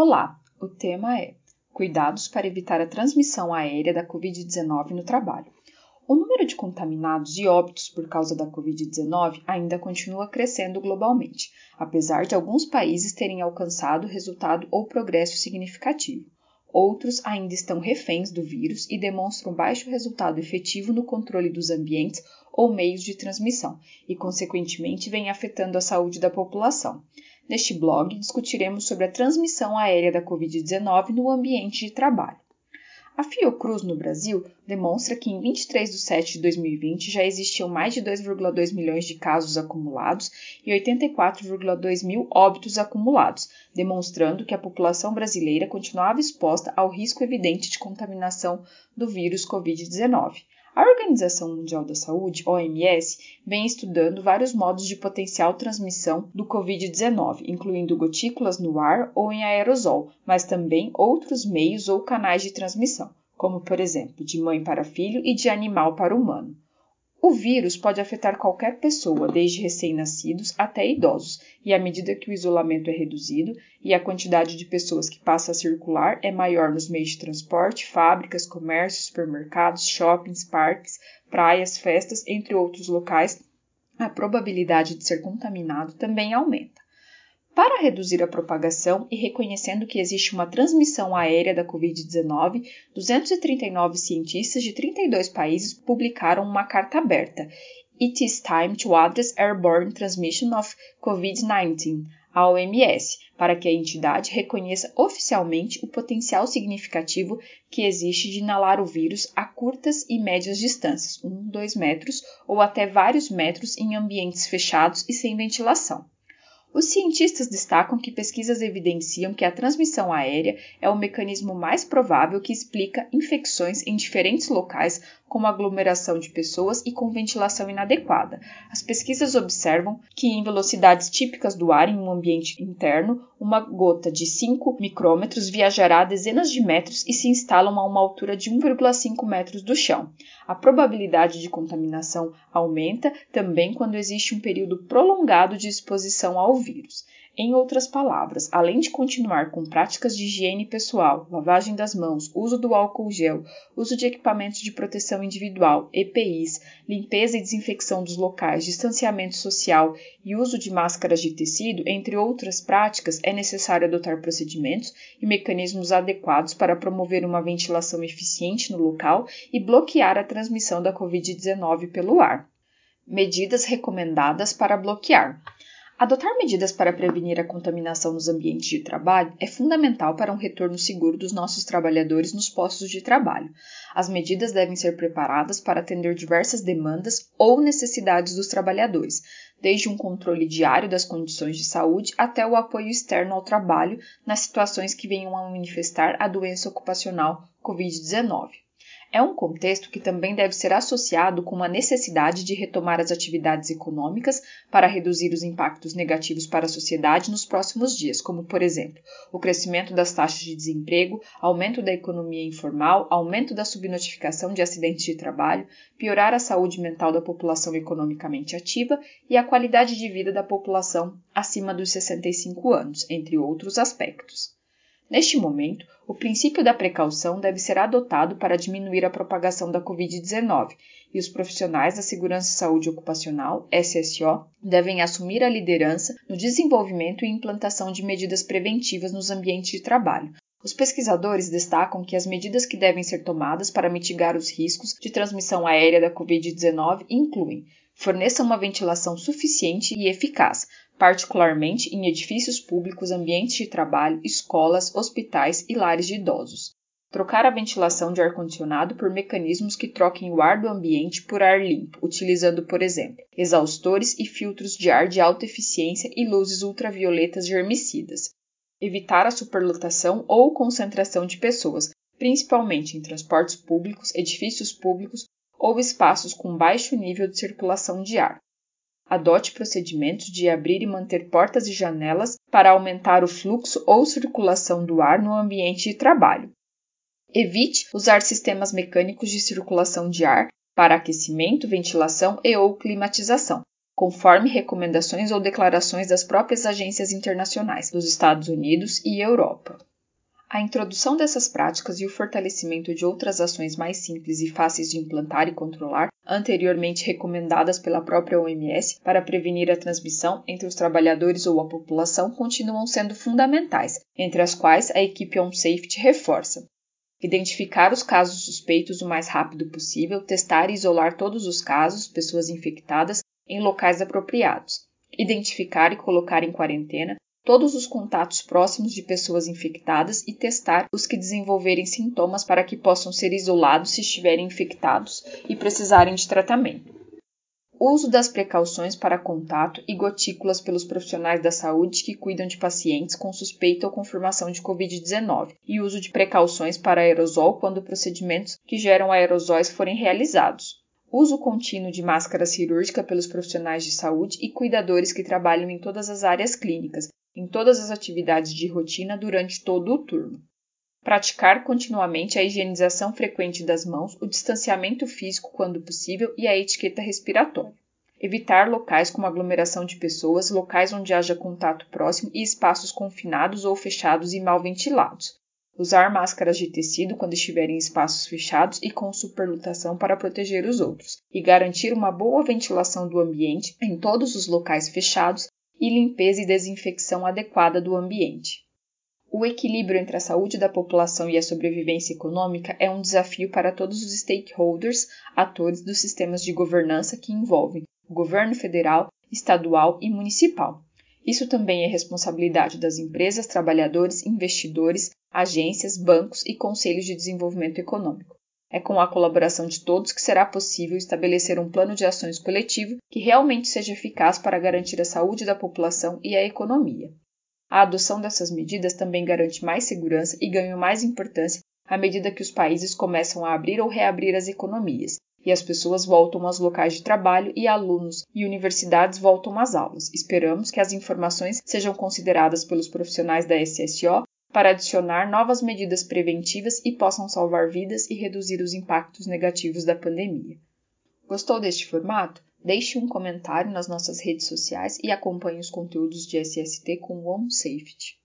Olá, o tema é Cuidados para evitar a transmissão aérea da Covid-19 no trabalho. O número de contaminados e óbitos por causa da Covid-19 ainda continua crescendo globalmente, apesar de alguns países terem alcançado resultado ou progresso significativo. Outros ainda estão reféns do vírus e demonstram baixo resultado efetivo no controle dos ambientes ou meios de transmissão, e, consequentemente, vem afetando a saúde da população. Neste blog, discutiremos sobre a transmissão aérea da Covid-19 no ambiente de trabalho. A Fiocruz no Brasil demonstra que em 23 de setembro de 2020 já existiam mais de 2,2 milhões de casos acumulados e 84,2 mil óbitos acumulados, demonstrando que a população brasileira continuava exposta ao risco evidente de contaminação do vírus Covid-19. A Organização Mundial da Saúde, OMS, vem estudando vários modos de potencial transmissão do Covid-19, incluindo gotículas no ar ou em aerosol, mas também outros meios ou canais de transmissão, como, por exemplo, de mãe para filho e de animal para humano. O vírus pode afetar qualquer pessoa, desde recém-nascidos até idosos, e à medida que o isolamento é reduzido e a quantidade de pessoas que passa a circular é maior nos meios de transporte, fábricas, comércios, supermercados, shoppings, parques, praias, festas, entre outros locais, a probabilidade de ser contaminado também aumenta. Para reduzir a propagação e reconhecendo que existe uma transmissão aérea da Covid-19, 239 cientistas de 32 países publicaram uma carta aberta It is time to address airborne transmission of COVID-19, a OMS, para que a entidade reconheça oficialmente o potencial significativo que existe de inalar o vírus a curtas e médias distâncias, 1, 2 metros ou até vários metros em ambientes fechados e sem ventilação. Os cientistas destacam que pesquisas evidenciam que a transmissão aérea é o mecanismo mais provável que explica infecções em diferentes locais como aglomeração de pessoas e com ventilação inadequada. As pesquisas observam que, em velocidades típicas do ar em um ambiente interno, uma gota de 5 micrômetros viajará dezenas de metros e se instalam a uma altura de 1,5 metros do chão. A probabilidade de contaminação aumenta também quando existe um período prolongado de exposição ao vírus. Em outras palavras, além de continuar com práticas de higiene pessoal, lavagem das mãos, uso do álcool gel, uso de equipamentos de proteção individual, EPIs, limpeza e desinfecção dos locais, distanciamento social e uso de máscaras de tecido, entre outras práticas, é necessário adotar procedimentos e mecanismos adequados para promover uma ventilação eficiente no local e bloquear a transmissão da Covid-19 pelo ar. Medidas recomendadas para bloquear. Adotar medidas para prevenir a contaminação nos ambientes de trabalho é fundamental para um retorno seguro dos nossos trabalhadores nos postos de trabalho. As medidas devem ser preparadas para atender diversas demandas ou necessidades dos trabalhadores, desde um controle diário das condições de saúde até o apoio externo ao trabalho nas situações que venham a manifestar a doença ocupacional Covid-19. É um contexto que também deve ser associado com a necessidade de retomar as atividades econômicas para reduzir os impactos negativos para a sociedade nos próximos dias, como, por exemplo, o crescimento das taxas de desemprego, aumento da economia informal, aumento da subnotificação de acidentes de trabalho, piorar a saúde mental da população economicamente ativa e a qualidade de vida da população acima dos 65 anos, entre outros aspectos. Neste momento, o princípio da precaução deve ser adotado para diminuir a propagação da Covid-19 e os profissionais da Segurança e Saúde Ocupacional, SSO, devem assumir a liderança no desenvolvimento e implantação de medidas preventivas nos ambientes de trabalho. Os pesquisadores destacam que as medidas que devem ser tomadas para mitigar os riscos de transmissão aérea da Covid-19 incluem forneça uma ventilação suficiente e eficaz, particularmente em edifícios públicos, ambientes de trabalho, escolas, hospitais e lares de idosos. Trocar a ventilação de ar-condicionado por mecanismos que troquem o ar do ambiente por ar limpo, utilizando, por exemplo, exaustores e filtros de ar de alta eficiência e luzes ultravioletas germicidas. Evitar a superlotação ou concentração de pessoas, principalmente em transportes públicos, edifícios públicos ou espaços com baixo nível de circulação de ar. Adote procedimentos de abrir e manter portas e janelas para aumentar o fluxo ou circulação do ar no ambiente de trabalho. Evite usar sistemas mecânicos de circulação de ar para aquecimento, ventilação e ou climatização. conforme recomendações ou declarações das próprias agências internacionais dos Estados Unidos e Europa. A introdução dessas práticas e o fortalecimento de outras ações mais simples e fáceis de implantar e controlar, anteriormente recomendadas pela própria OMS para prevenir a transmissão entre os trabalhadores ou a população, continuam sendo fundamentais, entre as quais a equipe On Safety reforça. Identificar os casos suspeitos o mais rápido possível, testar e isolar todos os casos, pessoas infectadas, em locais apropriados, identificar e colocar em quarentena todos os contatos próximos de pessoas infectadas e testar os que desenvolverem sintomas para que possam ser isolados se estiverem infectados e precisarem de tratamento. Uso das precauções para contato e gotículas pelos profissionais da saúde que cuidam de pacientes com suspeita ou confirmação de Covid-19 e uso de precauções para aerosol quando procedimentos que geram aerosóis forem realizados uso contínuo de máscara cirúrgica pelos profissionais de saúde e cuidadores que trabalham em todas as áreas clínicas, em todas as atividades de rotina durante todo o turno. Praticar continuamente a higienização frequente das mãos, o distanciamento físico quando possível e a etiqueta respiratória. Evitar locais com aglomeração de pessoas, locais onde haja contato próximo e espaços confinados ou fechados e mal ventilados usar máscaras de tecido quando estiver em espaços fechados e com superlotação para proteger os outros, e garantir uma boa ventilação do ambiente em todos os locais fechados e limpeza e desinfecção adequada do ambiente. O equilíbrio entre a saúde da população e a sobrevivência econômica é um desafio para todos os stakeholders, atores dos sistemas de governança que envolvem o governo federal, estadual e municipal. Isso também é responsabilidade das empresas, trabalhadores, investidores, agências, bancos e conselhos de desenvolvimento econômico. É com a colaboração de todos que será possível estabelecer um plano de ações coletivo que realmente seja eficaz para garantir a saúde da população e a economia. A adoção dessas medidas também garante mais segurança e ganha mais importância à medida que os países começam a abrir ou reabrir as economias, e as pessoas voltam aos locais de trabalho e alunos e universidades voltam às aulas. Esperamos que as informações sejam consideradas pelos profissionais da SSO para adicionar novas medidas preventivas e possam salvar vidas e reduzir os impactos negativos da pandemia. Gostou deste formato? Deixe um comentário nas nossas redes sociais e acompanhe os conteúdos de SST com OneSafety.